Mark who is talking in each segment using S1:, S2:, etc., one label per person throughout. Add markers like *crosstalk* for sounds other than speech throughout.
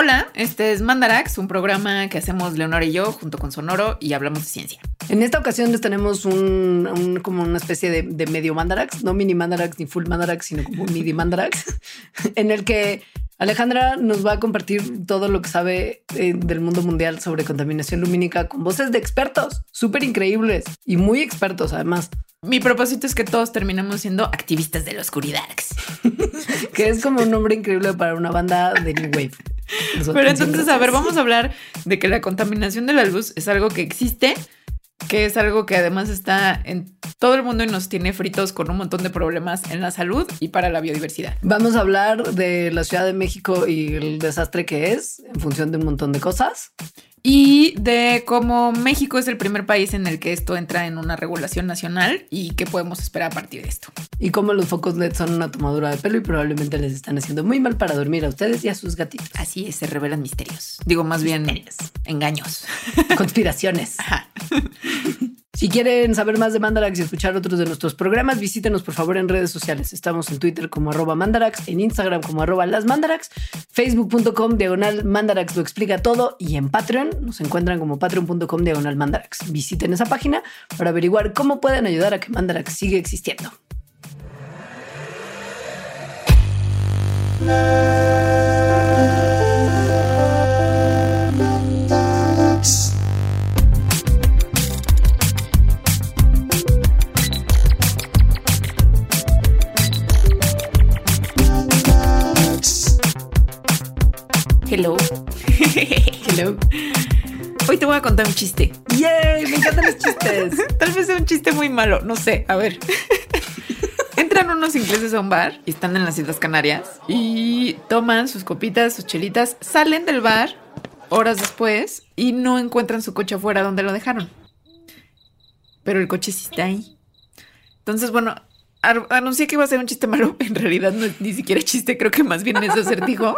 S1: Hola, este es Mandarax, un programa que hacemos Leonor y yo junto con Sonoro y hablamos de ciencia.
S2: En esta ocasión les tenemos un, como una especie de, medio Mandarax, no mini Mandarax ni full Mandarax, sino como un midi Mandarax, *laughs* en el que Alejandra nos va a compartir todo lo que sabe eh, del mundo mundial sobre contaminación lumínica con voces de expertos, súper increíbles y muy expertos además.
S1: Mi propósito es que todos terminemos siendo activistas de la oscuridad. *laughs*
S2: que es como un nombre increíble para una banda de New Wave.
S1: Pero entonces, a ver, vamos a hablar de que la contaminación de la luz es algo que existe, que es algo que además está en todo el mundo y nos tiene fritos con un montón de problemas en la salud y para la biodiversidad.
S2: Vamos a hablar de la Ciudad de México y el desastre que es en función de un montón de cosas
S1: y de cómo México es el primer país en el que esto entra en una regulación nacional y qué podemos esperar a partir de esto.
S2: Y cómo los focos LED son una tomadura de pelo y probablemente les están haciendo muy mal para dormir a ustedes y a sus gatitos.
S1: Así es, se revelan misterios. Digo, más bien engaños.
S2: Conspiraciones. Si quieren saber más de Mandarax y escuchar otros de nuestros programas, visítenos por favor en redes sociales. Estamos en Twitter como arroba Mandarax, en Instagram como arroba las Mandarax, facebook.com diagonal Mandarax lo explica todo y en Patreon nos encuentran como patreon.com diagonal Mandarax. Visiten esa página para averiguar cómo pueden ayudar a que Mandarax siga existiendo.
S1: Hello. *laughs*
S2: Hello.
S1: Hoy te voy a contar un chiste.
S2: ¡Yay! Me encantan los chistes. *laughs*
S1: Tal vez sea un chiste muy malo, no sé. A ver. Entran unos ingleses a un bar y están en las Islas Canarias y toman sus copitas, sus chelitas, salen del bar horas después y no encuentran su coche afuera donde lo dejaron. Pero el coche sí está ahí. Entonces, bueno, anuncié que iba a ser un chiste malo. *laughs* En realidad no es ni siquiera chiste, creo que más bien es acertijo.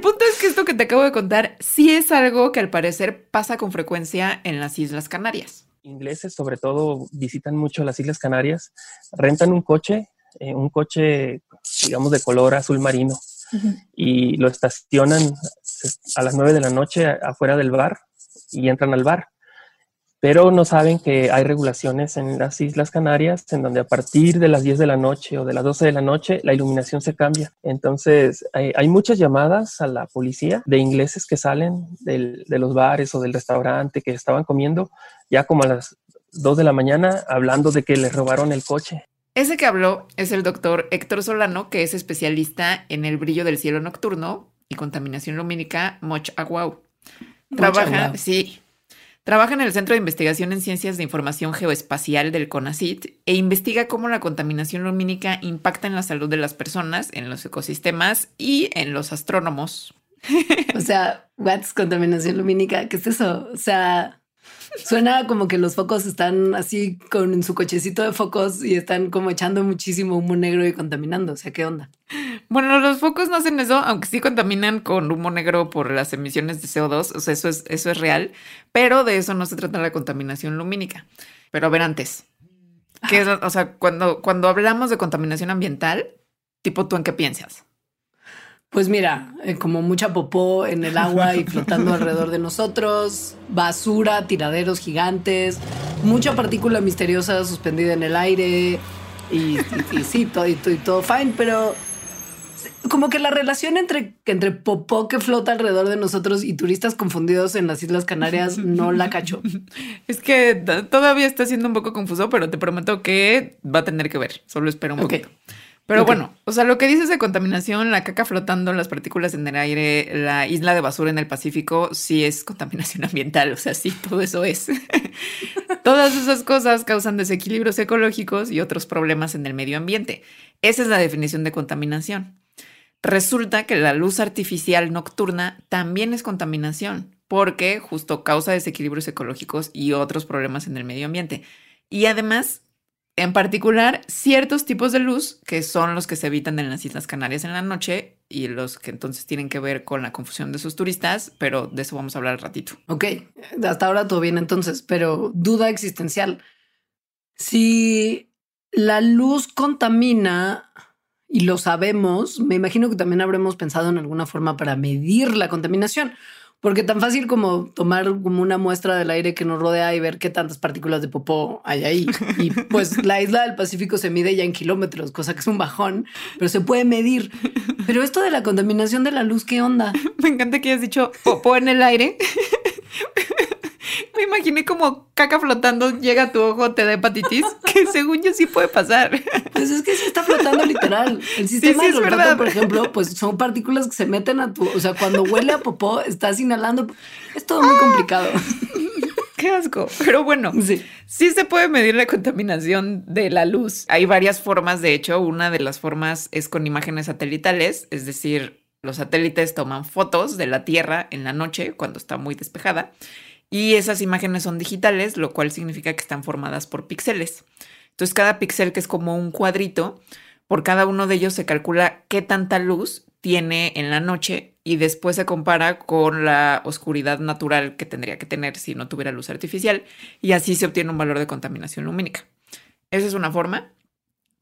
S1: El punto es que esto que te acabo de contar sí es algo que al parecer pasa con frecuencia en las Islas Canarias.
S3: Ingleses, sobre todo, visitan mucho las Islas Canarias, rentan un coche, eh, un coche, digamos, de color azul marino, y lo estacionan a las 9 de la noche afuera del bar y entran al bar pero no saben que hay regulaciones en las Islas Canarias en donde a partir de las 10 de la noche o de las 12 de la noche la iluminación se cambia. Entonces hay, muchas llamadas a la policía de ingleses que salen de los bares o del restaurante que estaban comiendo ya como a las 2 de la mañana hablando de que les robaron el coche.
S1: Ese que habló es el doctor Héctor Solano, que es especialista en el brillo del cielo nocturno y contaminación lumínica Moch Aguau. Trabaja, sí, Trabaja en el Centro de Investigación en Ciencias de Información Geoespacial del CONACIT e investiga cómo la contaminación lumínica impacta en la salud de las personas, en los ecosistemas y en los astrónomos. *laughs*
S2: O sea, what's contaminación lumínica? ¿Qué es eso? O sea, Suena como que los focos están así con su cochecito de focos y están como echando muchísimo humo negro y contaminando. O sea, ¿qué onda?
S1: Bueno, los focos no hacen eso, aunque sí contaminan con humo negro por las emisiones de CO2. O sea, eso es, eso es real, pero de eso no se trata la contaminación lumínica. Pero a ver, antes, ¿qué es, o sea, cuando, cuando hablamos de contaminación ambiental, tipo, ¿tú en qué piensas?
S2: Pues mira, eh, como mucha popó en el agua y *laughs* flotando alrededor de nosotros, basura, tiraderos gigantes, mucha partícula misteriosa suspendida en el aire y, sí, todo, y, todo fine, pero como que la relación entre, entre popó que flota alrededor de nosotros y turistas confundidos en las Islas Canarias no la cacho. *laughs*
S1: Es que todavía está siendo un poco confuso, pero te prometo que va a tener que ver. Solo espero un poquito. Pero bueno, o sea, lo que dices de contaminación, la caca flotando, las partículas en el aire, la isla de basura en el Pacífico, sí es contaminación *laughs* ambiental. O sea, sí, todo eso es. *laughs* Todas esas cosas causan desequilibrios ecológicos y otros problemas en el medio ambiente. Esa es la definición de contaminación. Resulta que la luz artificial nocturna también es contaminación, porque justo causa desequilibrios ecológicos y otros problemas en el medio ambiente. Y además en particular, ciertos tipos de luz, que son los que se evitan en las Islas Canarias en la noche y los que entonces tienen que ver con la confusión de sus turistas, pero de eso vamos a hablar al ratito.
S2: Ok, hasta ahora todo bien entonces, pero duda existencial. Si la luz contamina y lo sabemos, me imagino que también habremos pensado en alguna forma para medir la contaminación. Porque tan fácil como tomar como una muestra del aire que nos rodea y ver qué tantas partículas de popó hay ahí. Y pues *laughs* la isla del Pacífico se mide ya en kilómetros, cosa que es un bajón, pero se puede medir. Pero esto de la contaminación de la luz, ¿qué onda? *laughs*
S1: Me encanta que hayas dicho popó en el aire. *laughs* Me imaginé como caca flotando, llega a tu ojo, te da hepatitis, *laughs* que según yo sí puede pasar.
S2: Pues es que se está flotando literal. El sistema de verdad. por ejemplo, pues son partículas que se meten a tu, o sea, cuando huele a popó, estás inhalando. Es todo muy complicado.
S1: Qué asco. Pero bueno, sí. sí se puede medir la contaminación de la luz. Hay varias formas, de hecho, una de las formas es con imágenes satelitales, es decir, los satélites toman fotos de la Tierra en la noche cuando está muy despejada y esas imágenes son digitales, lo cual significa que están formadas por píxeles. Entonces, cada píxel, que es como un cuadrito, por cada uno de ellos se calcula qué tanta luz tiene en la noche y después se compara con la oscuridad natural que tendría que tener si no tuviera luz artificial y así se obtiene un valor de contaminación lumínica. Esa es una forma,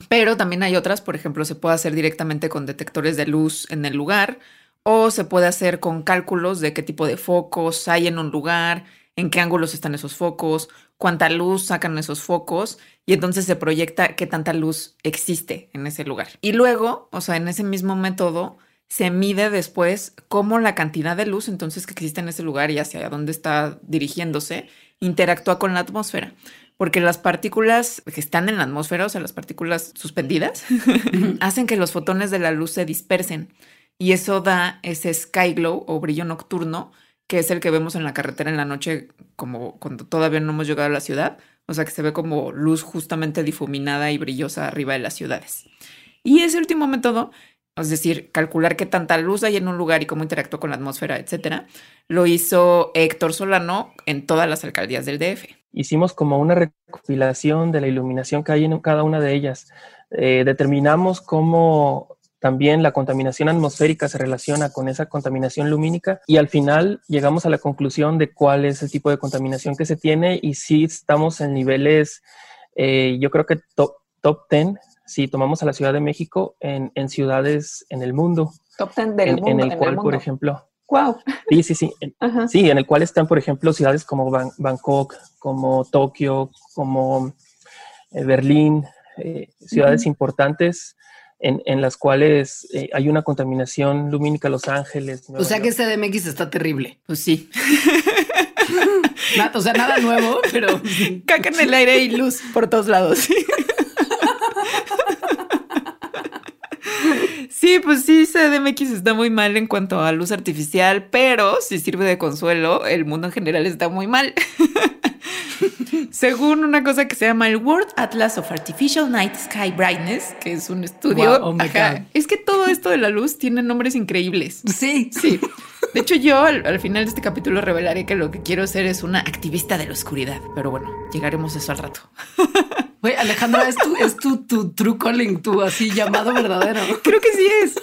S1: pero también hay otras, por ejemplo, se puede hacer directamente con detectores de luz en el lugar o se puede hacer con cálculos de qué tipo de focos hay en un lugar, en qué ángulos están esos focos, cuánta luz sacan esos focos y entonces se proyecta qué tanta luz existe en ese lugar. Y luego, o sea, en ese mismo método se mide después cómo la cantidad de luz entonces que existe en ese lugar y hacia dónde está dirigiéndose interactúa con la atmósfera. Porque las partículas que están en la atmósfera, o sea, las partículas suspendidas, *laughs* hacen que los fotones de la luz se dispersen y eso da ese sky glow o brillo nocturno que es el que vemos en la carretera en la noche, como cuando todavía no hemos llegado a la ciudad. O sea, que se ve como luz justamente difuminada y brillosa arriba de las ciudades. Y ese último método, es decir, calcular qué tanta luz hay en un lugar y cómo interactúa con la atmósfera, etcétera, lo hizo Héctor Solano en todas las alcaldías del DF.
S3: Hicimos como una recopilación de la iluminación que hay en cada una de ellas. Eh, determinamos cómo también la contaminación atmosférica se relaciona con esa contaminación lumínica y al final llegamos a la conclusión de cuál es el tipo de contaminación que se tiene y si estamos en niveles, eh, yo creo que top, top 10, si tomamos a la Ciudad de México, en, ciudades en el mundo.
S1: Top 10 del
S3: en,
S1: mundo.
S3: En el cual, por ejemplo...
S1: Wow.
S3: Sí, sí, sí. Sí, en el cual están, por ejemplo, ciudades como Bangkok, como Tokio, como eh, Berlín, eh, ciudades importantes en, las cuales eh, hay una contaminación lumínica Los Ángeles.
S2: o sea que CDMX está terrible.
S1: Pues sí. *laughs*
S2: o sea, nada nuevo, pero
S1: caca en el aire y luz por todos lados. *laughs* Sí, pues sí, CDMX está muy mal en cuanto a luz artificial, pero si sirve de consuelo, el mundo en general está muy mal. *laughs* Según una cosa que se llama el World Atlas of Artificial Night Sky Brightness, que es un estudio.
S2: Oh
S1: es que todo esto de la luz tiene nombres increíbles.
S2: Sí.
S1: Sí. De hecho, yo al, final de este capítulo revelaré que lo que quiero ser es una activista de la oscuridad. Pero bueno, llegaremos a eso al rato. *laughs*
S2: Güey, Alejandra, es tu, es tu, tu true calling, tu así llamado verdadero.
S1: Creo que sí es.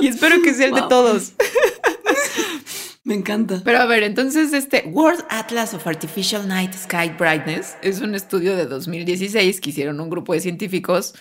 S1: y espero que sea el de todos.
S2: Me encanta.
S1: Pero a ver, entonces este World Atlas of Artificial Night Sky Brightness es un estudio de 2016 que hicieron un grupo de científicos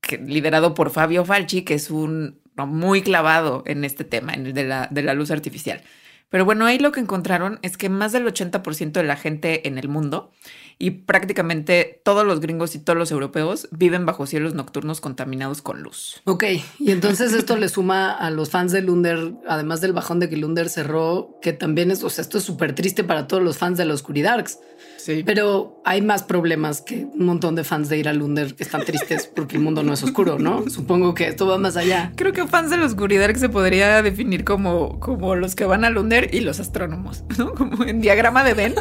S1: que, liderado por Fabio Falchi, que es un muy clavado en este tema, en el de la, de la luz artificial. Pero bueno, ahí lo que encontraron es que más del 80% de la gente en el mundo y prácticamente todos los gringos y todos los europeos viven bajo cielos nocturnos contaminados con luz.
S2: Ok, y entonces esto le suma a los fans de Lunder, además del bajón de que Lunder cerró, que también es, o sea, esto es súper triste para todos los fans de los Oscuridarks.
S1: Sí.
S2: Pero hay más problemas que un montón de fans de ir a Lunder que están tristes *laughs* porque el mundo no es oscuro, ¿no? Supongo que esto va más allá.
S1: Creo que fans de la oscuridad se podría definir como, como los que van a Lunder y los astrónomos, ¿no? *laughs* Como en diagrama de Ben.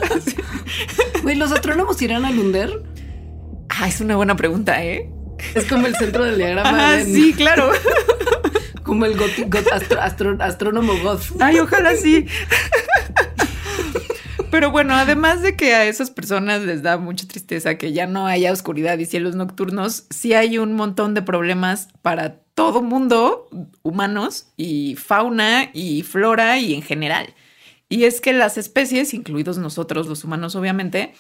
S1: *laughs*
S2: Güey, los astrónomos irán a Lunder.
S1: Ah, es una buena pregunta, ¿eh?
S2: Es como el centro del diagrama.
S1: Ah, sí, claro.
S2: como el astrónomo goth.
S1: Ay, ojalá sí. Pero bueno, además de que a esas personas les da mucha tristeza que ya no haya oscuridad y cielos nocturnos, sí hay un montón de problemas para todo mundo, humanos y fauna y flora y en general. Y es que las especies, incluidos nosotros los humanos obviamente,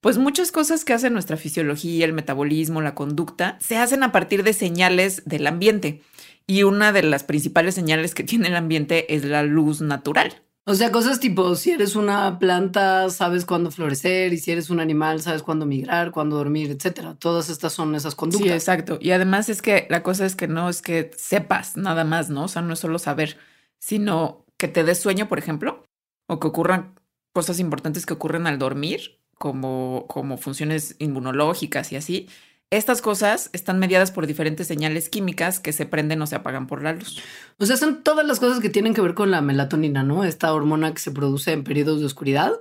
S1: pues muchas cosas que hacen nuestra fisiología, el metabolismo, la conducta, se hacen a partir de señales del ambiente. Y una de las principales señales que *laughs* tiene el ambiente es la luz natural.
S2: O sea, cosas tipo, si eres una planta, sabes cuándo florecer, y si eres un animal, sabes cuándo migrar, cuándo dormir, etcétera. Todas estas son esas conductas.
S1: Sí, exacto. Y además es que la cosa es que no es que sepas nada más, ¿no? O sea, no es solo saber, sino que te des sueño, por ejemplo, o que ocurran cosas importantes que ocurren al dormir, como, como funciones inmunológicas y así. Estas cosas están mediadas por diferentes señales químicas que se prenden o se apagan por la luz.
S2: O sea, son todas las cosas que tienen que ver con la melatonina, ¿no? Esta hormona que se produce en periodos de oscuridad.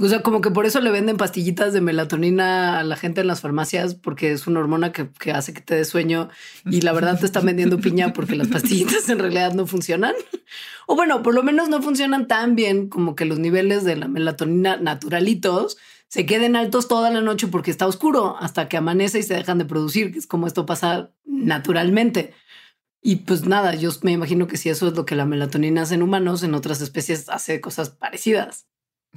S2: O sea, como que por eso le venden pastillitas de melatonina a la gente en las farmacias, porque es una hormona que, que hace que te dé sueño y la verdad te están vendiendo piña porque las pastillitas en realidad no funcionan. O bueno, por lo menos no funcionan tan bien como que los niveles de la melatonina naturalitos se queden altos toda la noche porque está oscuro hasta que amanece y se dejan de producir, que es como esto pasa naturalmente. Y pues nada, yo me imagino que si eso es lo que la melatonina hace en humanos, en otras especies hace cosas parecidas.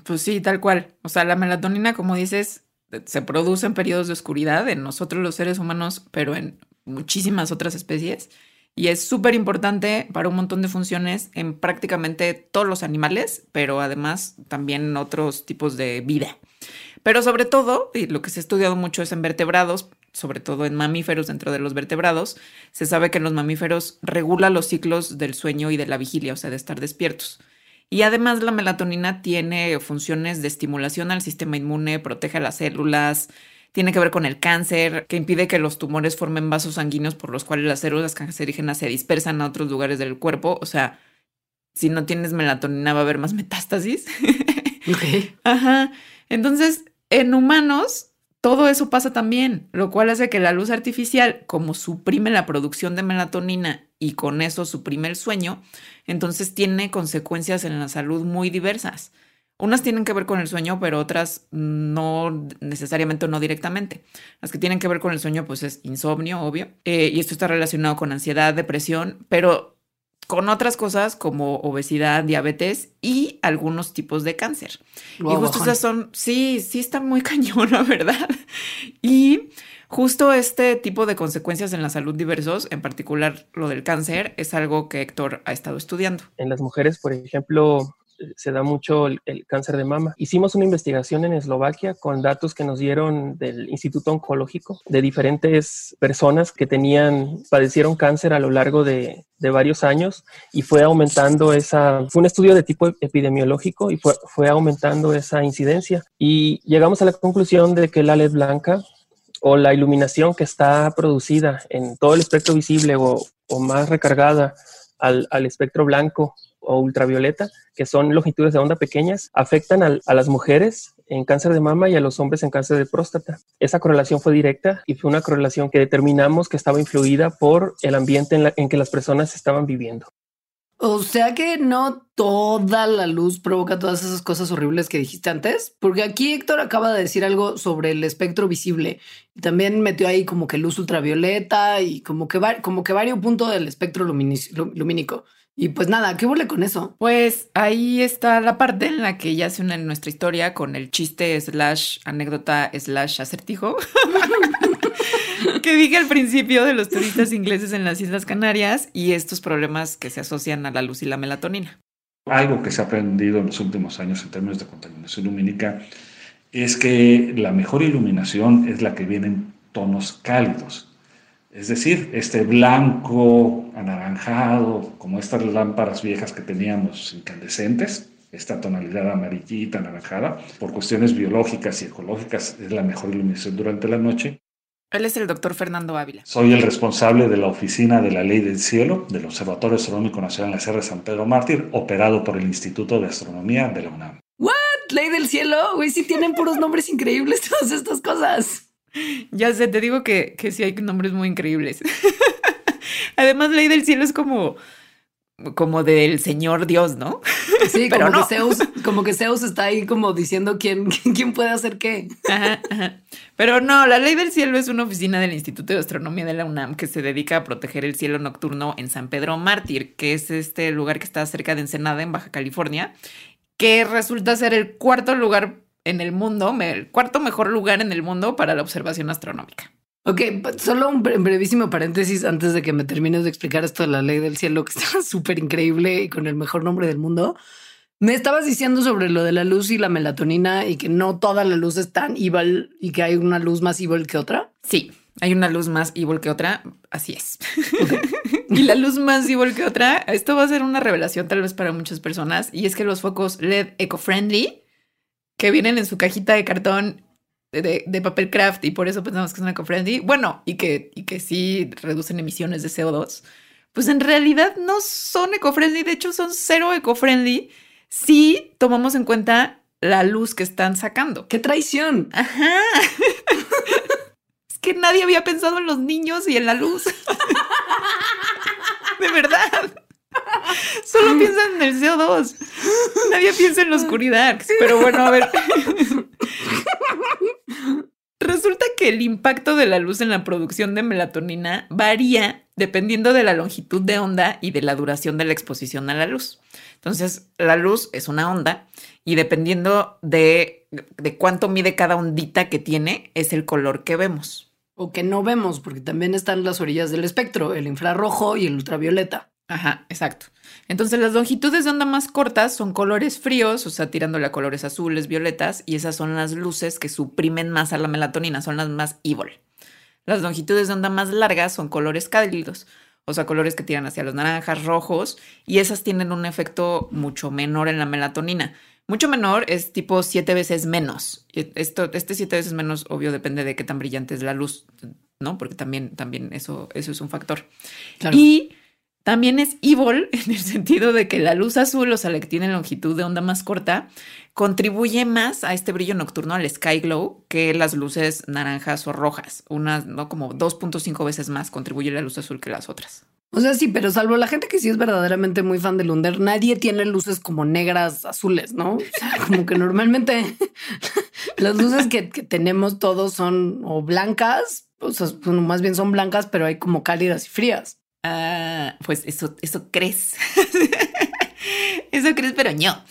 S1: Pues sí, tal cual. O sea, la melatonina, como dices, se produce en periodos de oscuridad en nosotros los seres humanos, pero en muchísimas otras especies. Y es súper importante para un montón de funciones en prácticamente todos los animales, pero además también en otros tipos de vida. Pero sobre todo, y lo que se ha estudiado mucho es en vertebrados, sobre todo en mamíferos dentro de los vertebrados, se sabe que en los mamíferos regula los ciclos del sueño y de la vigilia, o sea, de estar despiertos. Y además la melatonina tiene funciones de estimulación al sistema inmune, protege a las células, tiene que ver con el cáncer, que impide que los tumores formen vasos sanguíneos por los cuales las células cancerígenas se dispersan a otros lugares del cuerpo. O sea, si no tienes melatonina va a haber más metástasis.
S2: Ok. *laughs*
S1: Ajá. Entonces, en humanos, todo eso pasa también, lo cual hace que la luz artificial, como suprime la producción de melatonina y con eso suprime el sueño, entonces tiene consecuencias en la salud muy diversas. Unas tienen que ver con el sueño, pero otras no necesariamente o no directamente. Las que tienen que ver con el sueño, pues es insomnio, obvio. Eh, y esto está relacionado con ansiedad, depresión, pero con otras cosas como obesidad, diabetes y algunos tipos de cáncer. y justo esas son, sí, sí está muy *laughs* cañón, la verdad. Y justo este tipo de consecuencias en la salud diversos, en particular lo del cáncer, es algo que Héctor ha estado estudiando.
S3: En las mujeres, por ejemplo, se da mucho el, cáncer de mama. Hicimos una investigación en Eslovaquia con datos que nos dieron del Instituto Oncológico de diferentes personas que tenían, padecieron cáncer a lo largo de, de varios años y fue aumentando esa, fue un estudio de tipo epidemiológico y fue, fue aumentando esa incidencia. Y llegamos a la conclusión de que la LED blanca o la iluminación que está producida en todo el espectro visible o, o más recargada al, al espectro blanco o ultravioleta, que son longitudes de onda pequeñas, afectan a, las mujeres en cáncer de mama y a los hombres en cáncer de próstata. Esa correlación fue directa y fue una correlación que determinamos que estaba influida por el ambiente en, en que las personas estaban viviendo.
S2: O sea que no toda la luz provoca todas esas cosas horribles que dijiste antes, porque aquí Héctor acaba de decir algo sobre el espectro visible y también metió ahí como que luz ultravioleta y como que, como que varios puntos del espectro lumínico. Y pues nada, ¿qué huele con eso?
S1: Pues ahí está la parte en la que ya se une nuestra historia con el chiste slash anécdota slash acertijo *laughs* que dije al principio de los turistas ingleses en las Islas Canarias y estos problemas que se asocian a la luz y la melatonina.
S4: Algo que se ha aprendido en los últimos años en términos de contaminación lumínica es que la mejor iluminación es la que viene en tonos cálidos es decir, este blanco anaranjado, como estas lámparas viejas que teníamos incandescentes, esta tonalidad amarillita, anaranjada, por cuestiones biológicas y ecológicas es la mejor iluminación durante la noche.
S1: Él es el doctor Fernando Ávila.
S4: Soy el responsable de la oficina de la Ley del Cielo del Observatorio Astronómico Nacional en la Sierra de San Pedro Mártir, operado por el Instituto de Astronomía de la UNAM.
S2: ¿What? ¿Ley del Cielo? Güey, sí tienen puros nombres increíbles todas estas cosas.
S1: Ya sé, te digo que, que sí hay nombres muy increíbles. *laughs* Además, Ley del Cielo es como, como del Señor Dios, ¿no?
S2: Sí, *laughs* Pero como, que Zeus, como que Zeus está ahí como diciendo quién, *laughs* quién puede hacer qué.
S1: Pero no, la Ley del Cielo es una oficina del Instituto de Astronomía de la UNAM que se dedica a proteger el cielo nocturno en San Pedro Mártir, que es este lugar que está cerca de Ensenada, en Baja California, que resulta ser el cuarto lugar en el mundo, el cuarto mejor lugar en el mundo para la observación astronómica.
S2: Ok, solo un brevísimo paréntesis antes de que me termines de explicar esto de la ley del cielo, que *laughs* está súper increíble y con el mejor nombre del mundo. Me estabas diciendo sobre lo de la luz y la melatonina y que no toda la luz es tan evil y que hay una luz más evil que otra.
S1: Sí, hay una luz más evil que otra. Así es. *laughs* y la luz más evil que otra, esto va a ser una revelación tal vez para muchas personas y es que los focos LED eco-friendly que vienen en su cajita de cartón de, de, papel craft y por eso pensamos que son eco-friendly, bueno, y que, y que sí reducen emisiones de CO2, pues en realidad no son eco-friendly, de hecho son cero eco-friendly si tomamos en cuenta la luz que están sacando.
S2: ¡Qué traición!
S1: Ajá. *laughs* es que nadie había pensado en los niños y en la luz. *laughs* de verdad. Solo piensan en el CO2. Nadie piensa en la oscuridad. Pero bueno, a ver. Resulta que el impacto de la luz en la producción de melatonina varía dependiendo de la longitud de onda y de la duración de la exposición a la luz. Entonces, la luz es una onda y dependiendo de, de cuánto mide cada ondita que tiene, es el color que vemos.
S2: O que no vemos, porque también están las orillas del espectro, el infrarrojo y el ultravioleta.
S1: Ajá, exacto. Entonces las longitudes de onda más cortas son colores fríos, o sea, tirándole a colores azules, violetas, y esas son las luces que suprimen más a la melatonina, son las más evil. Las longitudes de onda más largas son colores cálidos, o sea, colores que tiran hacia los naranjas, rojos, y esas tienen un efecto mucho menor en la melatonina. Mucho menor es tipo siete veces menos. Esto, este siete veces menos, obvio, depende de qué tan brillante es la luz, ¿no? Porque también, también eso, eso es un factor. Y también es evil *laughs* en el sentido de que la luz azul, o sea, la que tiene longitud de onda más corta, contribuye más a este brillo nocturno, al sky glow, que las luces naranjas o rojas. Unas, ¿no? Como 2.5 veces más contribuye la luz azul que las otras.
S2: O sea, sí, pero salvo la gente que sí es verdaderamente muy fan de Lunder, nadie tiene luces como negras, azules, ¿no? O sea, *laughs* como que normalmente *laughs* las luces que, tenemos todos son o blancas, o sea, más bien son blancas, pero hay como cálidas y frías.
S1: Ah, pues eso, eso crees. *laughs* eso crees, pero no.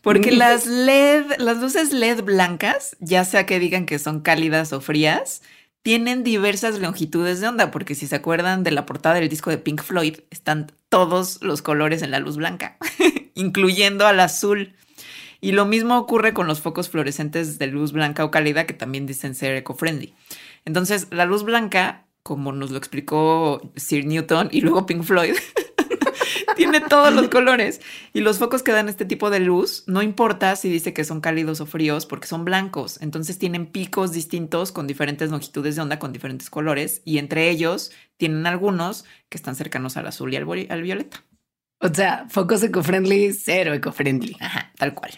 S1: Porque las LED, las luces LED blancas, ya sea que digan que son cálidas o frías, tienen diversas longitudes de onda, porque si se acuerdan de la portada del disco de Pink Floyd, están todos los colores en la luz blanca, *laughs* incluyendo al azul. Y lo mismo ocurre con los focos fluorescentes de luz blanca o cálida, que también dicen ser eco-friendly. Entonces, la luz blanca como nos lo explicó Sir Newton y luego Pink Floyd, *laughs* tiene todos los colores. Y los focos que dan este tipo de luz, no importa si dice que son cálidos o fríos, porque son blancos. Entonces tienen picos distintos con diferentes longitudes de onda, con diferentes colores. Y entre ellos tienen algunos que están cercanos al azul y al, al violeta.
S2: O sea, focos eco-friendly, cero eco-friendly.
S1: Ajá, tal cual.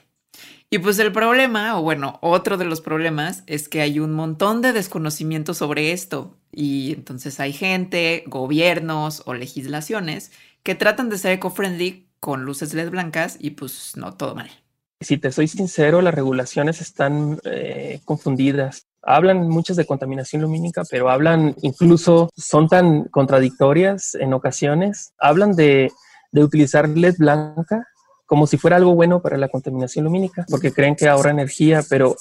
S1: Y pues el problema, o bueno, otro de los problemas es que hay un montón de desconocimiento sobre esto. Y entonces hay gente, gobiernos o legislaciones que tratan de ser eco-friendly con luces LED blancas y pues no, todo mal.
S3: Si te soy sincero, las regulaciones están eh, confundidas. Hablan muchas de contaminación lumínica, pero hablan incluso, son tan contradictorias en ocasiones. Hablan de, de utilizar LED blanca como si fuera algo bueno para la contaminación lumínica, porque creen que ahorra energía, pero,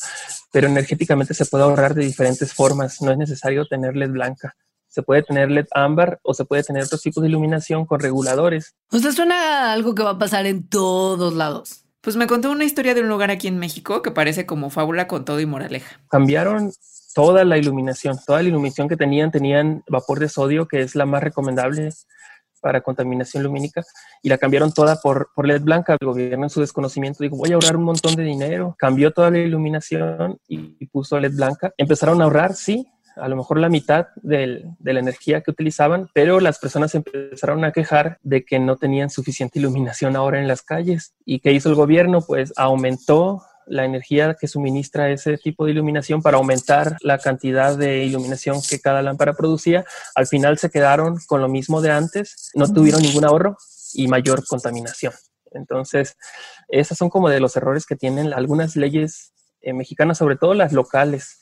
S3: pero energéticamente se puede ahorrar de diferentes formas. No es necesario tener LED blanca. Se puede tener LED ámbar o se puede tener otros tipos de iluminación con reguladores.
S2: O sea, suena algo que va a pasar en todos lados.
S1: Pues me contó una historia de un lugar aquí en México que parece como fábula con todo y moraleja.
S3: Cambiaron toda la iluminación, toda la iluminación que tenían, tenían vapor de sodio, que es la más recomendable para contaminación lumínica y la cambiaron toda por, por LED blanca. El gobierno en su desconocimiento dijo, voy a ahorrar un montón de dinero. Cambió toda la iluminación y, puso LED blanca. Empezaron a ahorrar, sí, a lo mejor la mitad de la energía que utilizaban, pero las personas empezaron a quejar de que no tenían suficiente iluminación ahora en las calles. ¿Y qué hizo el gobierno? Pues aumentó la energía que suministra ese tipo de iluminación para aumentar la cantidad de iluminación que cada lámpara producía. Al final se quedaron con lo mismo de antes, no tuvieron ningún ahorro y mayor contaminación. Entonces, esos son como de los errores que tienen algunas leyes eh, mexicanas, sobre todo las locales.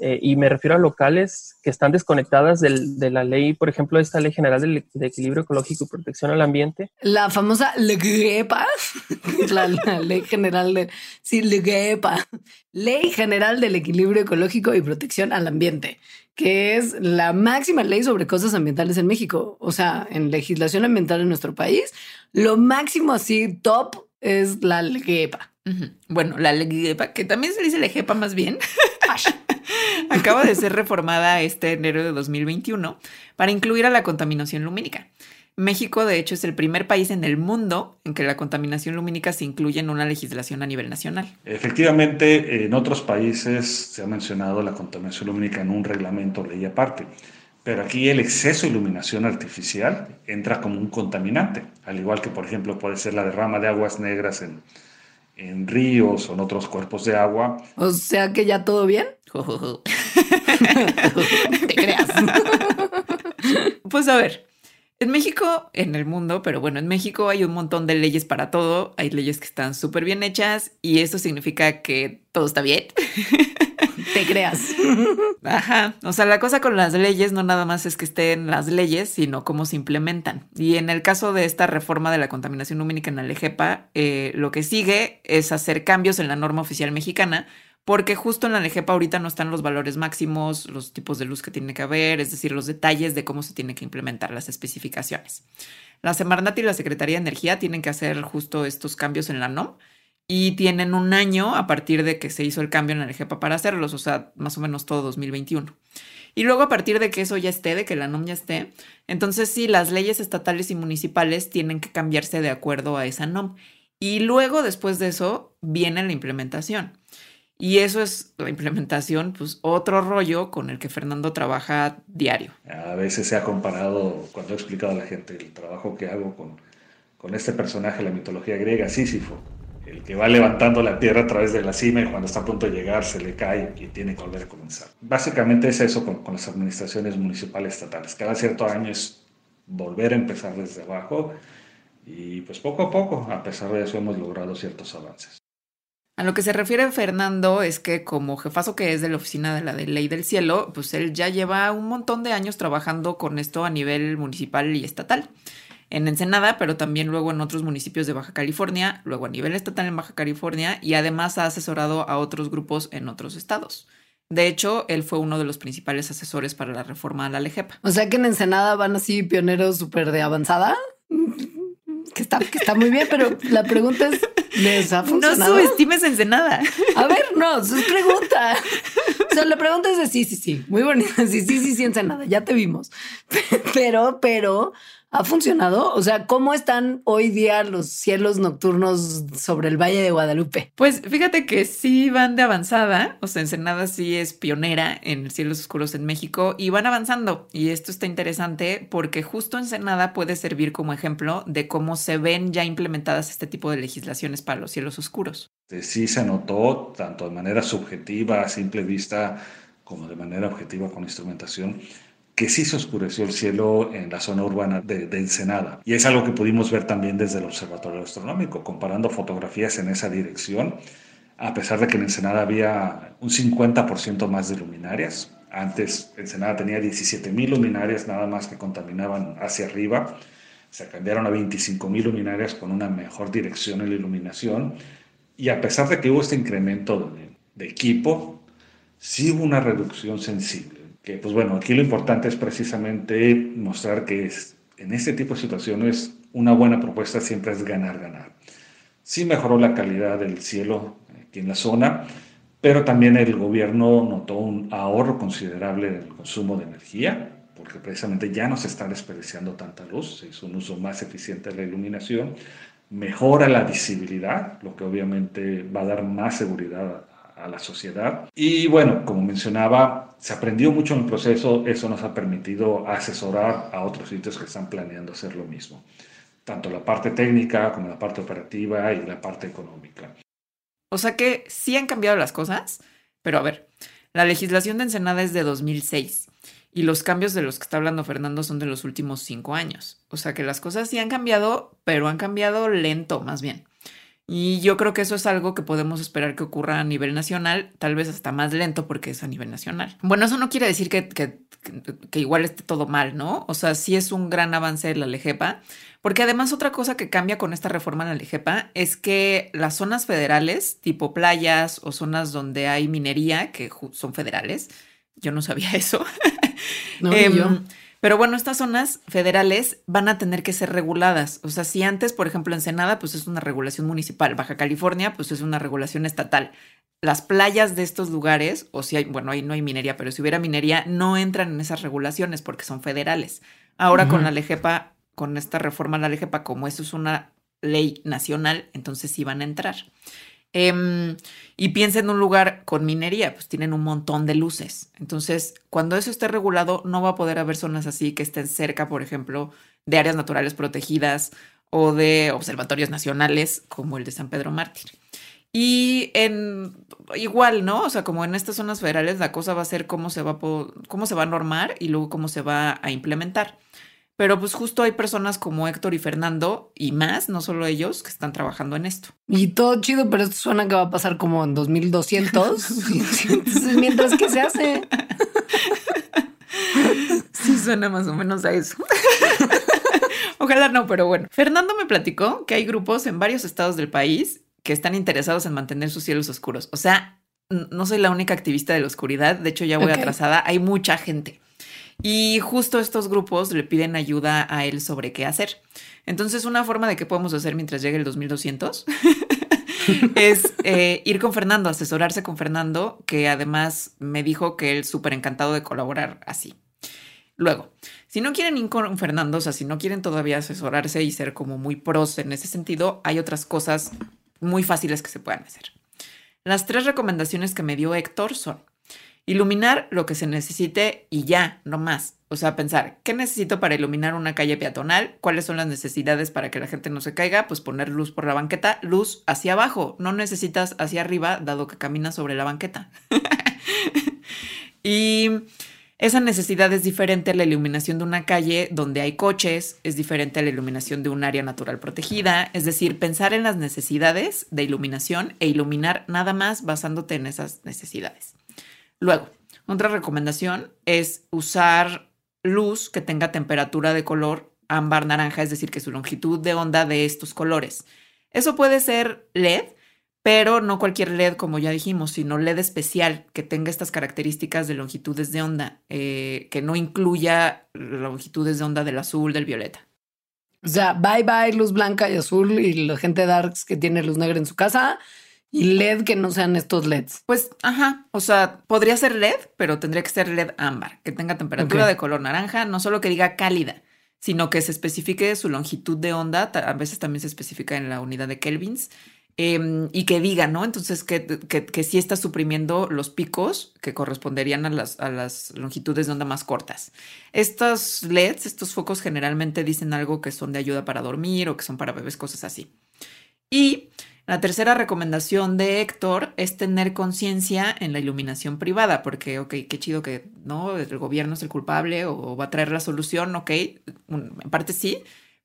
S3: Eh, y me refiero a locales que están desconectadas de la ley, por ejemplo, esta Ley General de, Equilibrio Ecológico y Protección al Ambiente.
S2: La famosa LEGEPA, *laughs* la, la, Ley General de... Sí, LEGEPA. Ley General del Equilibrio Ecológico y Protección al Ambiente, que es la máxima ley sobre cosas ambientales en México. O sea, en legislación ambiental en nuestro país, lo máximo así top es la LEGEPA.
S1: Bueno, la LEGEPA, que también se dice LEGEPA más bien. *laughs* acaba de ser reformada este enero de 2021 para incluir a la contaminación lumínica. México, de hecho, es el primer país en el mundo en que la contaminación lumínica se incluye en una legislación a nivel nacional.
S4: Efectivamente, en otros países se ha mencionado la contaminación lumínica en un reglamento ley aparte, pero aquí el exceso de iluminación artificial entra como un contaminante, al igual que, por ejemplo, puede ser la derrama de aguas negras en, en ríos o en otros cuerpos de agua.
S2: O sea que ya todo bien. *laughs*
S1: Te creas. *laughs* pues a ver, en México, en el mundo, pero bueno, en México hay un montón de leyes para todo, hay leyes que están súper bien hechas y eso significa que todo está bien. *laughs*
S2: Te creas.
S1: Ajá. O sea, la cosa con las leyes no nada más es que estén las leyes, sino cómo se implementan. Y en el caso de esta reforma de la contaminación lumínica en la LEGEPA, eh, lo que sigue es hacer cambios en la norma oficial mexicana porque justo en la LGPA ahorita no están los valores máximos, los tipos de luz que tiene que haber, es decir, los detalles de cómo se tiene que implementar las especificaciones. La Semarnat y la Secretaría de Energía tienen que hacer justo estos cambios en la NOM y tienen un año a partir de que se hizo el cambio en la LGPA para hacerlos, o sea, más o menos todo 2021. Y luego a partir de que eso ya esté, de que la NOM ya esté, entonces sí, las leyes estatales y municipales tienen que cambiarse de acuerdo a esa NOM. Y luego, después de eso, viene la implementación. Y eso es la implementación, pues otro rollo con el que Fernando trabaja diario.
S4: A veces se ha comparado, cuando he explicado a la gente el trabajo que hago con, con este personaje de la mitología griega, Sísifo, el que va levantando la tierra a través de la cima y cuando está a punto de llegar se le cae y tiene que volver a comenzar. Básicamente es eso con, con las administraciones municipales estatales. Cada cierto año es volver a empezar desde abajo y pues poco a poco, a pesar de eso, hemos logrado ciertos avances.
S1: A lo que se refiere Fernando es que como jefazo que es de la oficina de la ley del cielo, pues él ya lleva un montón de años trabajando con esto a nivel municipal y estatal. En Ensenada, pero también luego en otros municipios de Baja California, luego a nivel estatal en Baja California y además ha asesorado a otros grupos en otros estados. De hecho, él fue uno de los principales asesores para la reforma de la LEGEPA.
S2: O sea que en Ensenada van así pioneros súper de avanzada que está, que está muy bien, pero la pregunta es, ¿les ha funcionado?
S1: No subestimes Ensenada.
S2: A ver, no, es pregunta. O sea, la pregunta es de sí, sí, sí, muy bonita, sí, sí, sí, sí, Ensenada, ya te vimos. *laughs* Pero, pero, ¿Ha funcionado? O sea, ¿cómo están hoy día los cielos nocturnos sobre el Valle de Guadalupe?
S1: Pues fíjate que sí van de avanzada, o sea, Ensenada sí es pionera en cielos oscuros en México y van avanzando. Y esto está interesante porque justo Ensenada puede servir como ejemplo de cómo se ven ya implementadas este tipo de legislaciones para los cielos oscuros.
S4: Sí se notó, tanto de manera subjetiva, a simple vista, como de manera objetiva con instrumentación que sí se oscureció el cielo en la zona urbana de, Ensenada. Y es algo que pudimos ver también desde el Observatorio Astronómico, comparando fotografías en esa dirección, a pesar de que en Ensenada había un 50% más de luminarias. Antes Ensenada tenía 17.000 luminarias nada más que contaminaban hacia arriba. Se cambiaron a 25.000 luminarias con una mejor dirección en la iluminación. Y a pesar de que hubo este incremento de, de equipo, sí hubo una reducción sensible pues bueno, aquí lo importante es precisamente mostrar que es, en este tipo de situaciones una buena propuesta siempre es ganar, ganar. Sí mejoró la calidad del cielo aquí en la zona, pero también el gobierno notó un ahorro considerable en el consumo de energía, porque precisamente ya no se está desperdiciando tanta luz, se hizo un uso más eficiente de la iluminación, mejora la visibilidad, lo que obviamente va a dar más seguridad a la sociedad. Y bueno, como mencionaba, se aprendió mucho en el proceso, eso nos ha permitido asesorar a otros sitios que están planeando hacer lo mismo, tanto la parte técnica como la parte operativa y la parte económica.
S1: O sea que sí han cambiado las cosas, pero a ver, la legislación de Ensenada es de 2006 y los cambios de los que está hablando Fernando son de los últimos cinco años. O sea que las cosas sí han cambiado, pero han cambiado lento más bien. Y yo creo que eso es algo que podemos esperar que ocurra a nivel nacional, tal vez hasta más lento porque es a nivel nacional. Bueno, eso no quiere decir que, que, que igual esté todo mal, ¿no? O sea, sí es un gran avance la LEGEPA, porque además otra cosa que cambia con esta reforma en la LEGEPA es que las zonas federales, tipo playas o zonas donde hay minería, que son federales, yo no sabía *laughs* eso.
S2: No, eh, yo.
S1: Pero bueno, estas zonas federales van a tener que ser reguladas. O sea, si antes, por ejemplo, Ensenada, pues es una regulación municipal, Baja California, pues es una regulación estatal. Las playas de estos lugares, o si hay, bueno, ahí no hay minería, pero si hubiera minería, no entran en esas regulaciones porque son federales. Ahora con la LEGEPA, con esta reforma a la LEGEPA, como eso es una ley nacional, entonces sí van a entrar. Em, y piensa en un lugar con minería, pues tienen un montón de luces. Entonces, cuando eso esté regulado, no va a poder haber zonas así que estén cerca, por ejemplo, de áreas naturales protegidas o de observatorios nacionales como el de San Pedro Mártir. Y en igual, ¿no? O sea, como en estas zonas federales, la cosa va a ser cómo se va cómo se va a normar y luego cómo se va a implementar. Pero pues justo hay personas como Héctor y Fernando y más, no solo ellos, que están trabajando en esto.
S2: Y todo chido, pero esto suena que va a pasar como en 2200. *laughs* *laughs* Entonces, mientras que se hace. *laughs*
S1: Sí, suena más o menos a eso. Ojalá no, pero bueno. Fernando me platicó que hay grupos en varios estados del país que están interesados en mantener sus cielos oscuros. O sea, no soy la única activista de la oscuridad. De hecho, ya voy atrasada. Hay mucha gente. Y justo estos grupos le piden ayuda a él sobre qué hacer. Entonces, una forma de qué podemos hacer mientras llegue el 2200 *laughs* es eh, ir con Fernando, asesorarse con Fernando, que además me dijo que él súper encantado de colaborar así. Luego, si no quieren ir con Fernando, o sea, si no quieren todavía asesorarse y ser como muy pros en ese sentido, hay otras cosas muy fáciles que se puedan hacer. Las tres recomendaciones que me dio Héctor son Iluminar lo que se necesite y ya, no más. O sea, pensar, ¿qué necesito para iluminar una calle peatonal? ¿Cuáles son las necesidades para que la gente no se caiga? Pues poner luz por la banqueta, luz hacia abajo. No necesitas hacia arriba, dado que caminas sobre la banqueta. *laughs* y esa necesidad es diferente a la iluminación de una calle donde hay coches, es diferente a la iluminación de un área natural protegida. Es decir, pensar en las necesidades de iluminación e iluminar nada más basándote en esas necesidades. Luego, otra recomendación es usar luz que tenga temperatura de color ámbar naranja, es decir, que su longitud de onda de estos colores. Eso puede ser LED, pero no cualquier LED, como ya dijimos, sino LED especial que tenga estas características de longitudes de onda, eh, que no incluya longitudes de onda del azul, del violeta.
S2: O sea, bye bye luz blanca y azul y la gente darks que tiene luz negra en su casa y LED que no sean estos LEDs.
S1: Pues, ajá, o sea, podría ser LED, pero tendría que ser LED ámbar, que tenga temperatura de color naranja, no solo que diga cálida, sino que se especifique su longitud de onda, a veces también se especifica en la unidad de kelvins, em, y que diga, ¿no? Entonces, que, que, sí está suprimiendo los picos que corresponderían a las, a las longitudes de onda más cortas. Estos LEDs, estos focos generalmente dicen algo que son de ayuda para dormir o que son para bebés, cosas así. Y la tercera recomendación de Héctor es tener conciencia en la iluminación privada, porque, ok, qué chido que no, el gobierno es el culpable o va a traer la solución, ok, en parte sí,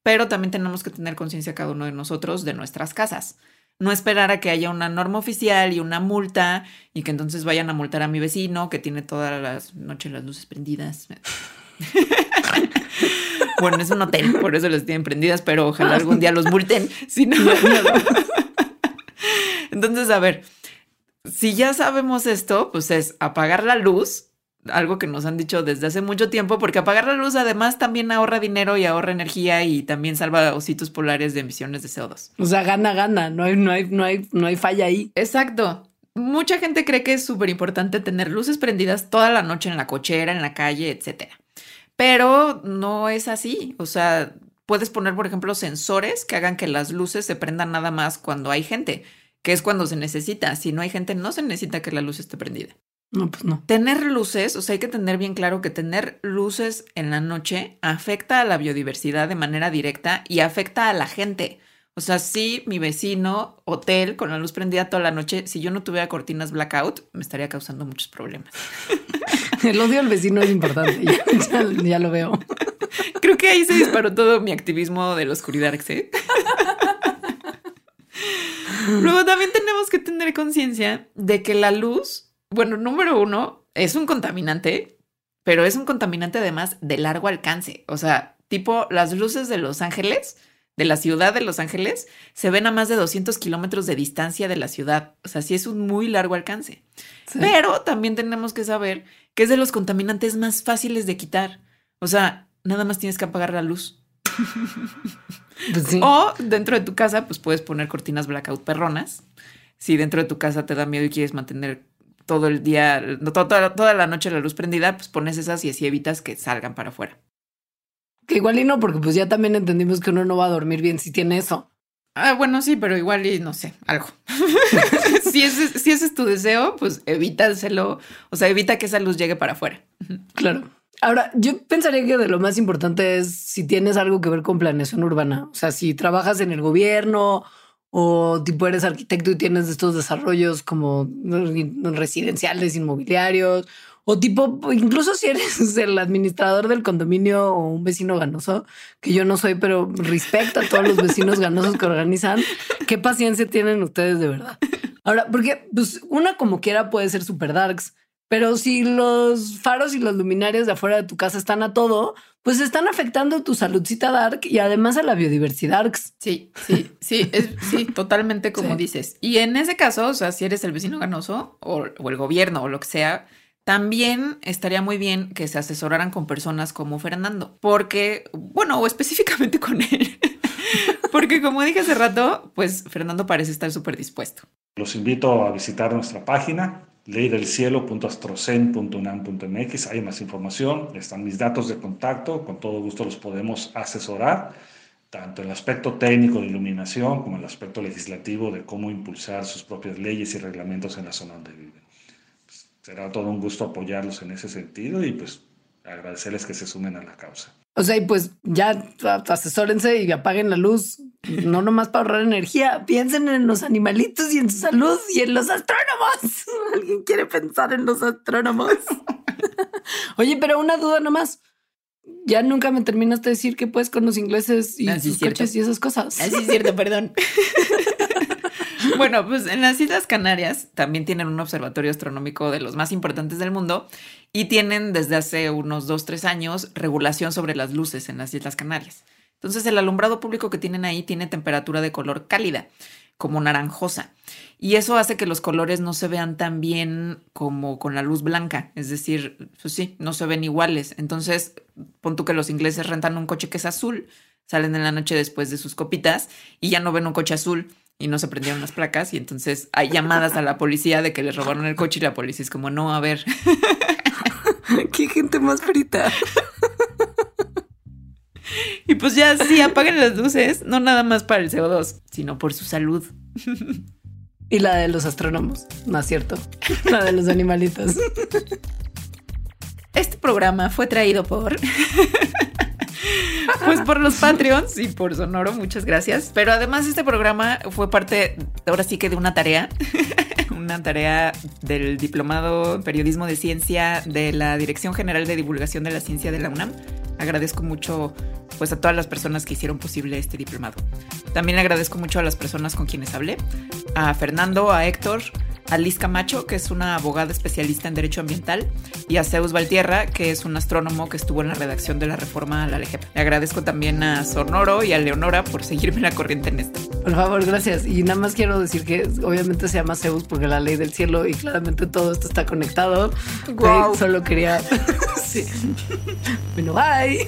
S1: pero también tenemos que tener conciencia cada uno de nosotros de nuestras casas. No esperar a que haya una norma oficial y una multa y que entonces vayan a multar a mi vecino que tiene todas las noches las luces prendidas. *laughs* bueno, es un hotel, por eso las tienen prendidas, pero ojalá algún día los multen. Si no, Entonces, a ver, si ya sabemos esto, pues es apagar la luz, algo que nos han dicho desde hace mucho tiempo, porque apagar la luz además también ahorra dinero y ahorra energía y también salva ositos polares de emisiones de CO2.
S2: O sea, gana, gana, no hay, no hay, no hay, no hay falla ahí.
S1: Exacto. Mucha gente cree que es súper importante tener luces prendidas toda la noche en la cochera, en la calle, etcétera. Pero no es así. O sea, puedes poner, por ejemplo, sensores que hagan que las luces se prendan nada más cuando hay gente que es cuando se necesita. Si no hay gente, no se necesita que la luz esté prendida.
S2: No, pues no.
S1: Tener luces, o sea, hay que tener bien claro que tener luces en la noche afecta a la biodiversidad de manera directa y afecta a la gente. O sea, si mi vecino, hotel, con la luz prendida toda la noche, si yo no tuviera cortinas blackout, me estaría causando muchos problemas. *laughs*
S2: El odio al vecino es importante, *laughs* ya, lo veo.
S1: Creo que ahí se disparó todo mi activismo de la oscuridad, ¿sí? Luego también tenemos que tener conciencia de que la luz, bueno, número uno, es un contaminante, pero es un contaminante además de largo alcance. O sea, tipo las luces de Los Ángeles, de la ciudad de Los Ángeles, se ven a más de 200 kilómetros de distancia de la ciudad. O sea, sí es un muy largo alcance. Pero también tenemos que saber que es de los contaminantes más fáciles de quitar. O sea, nada más tienes que apagar la luz. *laughs*
S2: Pues
S1: O dentro de tu casa, pues puedes poner cortinas blackout perronas. Si dentro de tu casa te da miedo y quieres mantener todo el día, no, toda, toda la noche la luz prendida, pues pones esas y así evitas que salgan para afuera.
S2: Que igual y no, porque pues ya también entendimos que uno no va a dormir bien si tiene eso.
S1: Ah, bueno, sí, pero igual y no sé, algo. *laughs* si, ese, si ese es tu deseo, pues evítaselo. O sea, evita que esa luz llegue para afuera.
S2: Claro. Ahora, yo pensaría que de lo más importante es si tienes algo que ver con planeación urbana. O sea, si trabajas en el gobierno o tipo eres arquitecto y tienes estos desarrollos como residenciales, inmobiliarios, o tipo, incluso si eres *laughs* el administrador del condominio o un vecino ganoso, que yo no soy, pero respecto a todos los vecinos ganosos que organizan, qué paciencia tienen ustedes de verdad. Ahora, porque pues una como quiera puede ser super darks, pero si los faros y los luminarios de afuera de tu casa están a todo, pues están afectando tu saludcita dark y además a la biodiversidad.
S1: Sí, sí, sí, es, sí, totalmente como dices. Y en ese caso, o sea, si eres el vecino ganoso o, o el gobierno o lo que sea, también estaría muy bien que se asesoraran con personas como Fernando, porque, bueno, o específicamente con él, *laughs* porque como dije hace rato, pues Fernando parece estar súper dispuesto.
S4: Los invito a visitar nuestra página leydelcielo.astrocen.unam.mx. Hay más información, están mis datos de contacto, con todo gusto los podemos asesorar, tanto en el aspecto técnico de iluminación como en el aspecto legislativo de cómo impulsar sus propias leyes y reglamentos en la zona donde viven será todo un gusto apoyarlos en ese sentido y pues agradecerles que se sumen a la causa.
S2: O sea, y pues ya asesórense y apaguen la luz, no nomás para ahorrar energía, piensen en los animalitos y en su salud y en los astrónomos. *laughs* ¿Alguien quiere pensar en los astrónomos? *laughs* Oye, pero una duda nomás. Ya nunca me terminaste de decir que puedes con los ingleses y sus coches y esas cosas.
S1: Así es cierto, perdón. *laughs* Bueno, pues en las Islas Canarias también tienen un observatorio astronómico de los más importantes del mundo y tienen desde hace unos dos, tres años regulación sobre las luces en las Islas Canarias. Entonces el alumbrado público que tienen ahí tiene temperatura de color cálida, como naranjosa. Y eso hace que los colores no se vean tan bien como con la luz blanca. Es decir, pues sí, no se ven iguales. Entonces, pon tú que los ingleses rentan un coche que es azul, salen en la noche después de sus copitas y ya no ven un coche azul y no se prendieron las placas y entonces hay llamadas a la policía de que les robaron el coche y la policía es como, no, a ver. *laughs*
S2: Qué gente más frita. *laughs* *laughs*
S1: Y pues ya sí, apaguen las luces, no nada más para el CO2, sino por su salud.
S2: Y la de los astrónomos, más cierto. La de los animalitos.
S1: Este programa fue traído por... Pues por los Patreons y por Sonoro, muchas gracias. Pero además este programa fue parte, ahora sí que de una tarea, *laughs* una tarea del Diplomado en Periodismo de Ciencia de la Dirección General de Divulgación de la Ciencia de la UNAM. Agradezco mucho pues a todas las personas que hicieron posible este diplomado. También agradezco mucho a las personas con quienes hablé, a Fernando, a Héctor, a Liz Camacho, que es una abogada especialista en derecho ambiental, y a Zeus Valtierra, que es un astrónomo que estuvo en la redacción de la reforma a la LGP. Le agradezco también a Sonoro y a Leonora por seguirme la corriente en esto.
S2: Por favor, gracias. Y nada más quiero decir que obviamente se llama Zeus porque la ley del cielo y claramente todo esto está conectado.
S1: Wow.
S2: solo quería... *laughs* sí. Bueno, bye.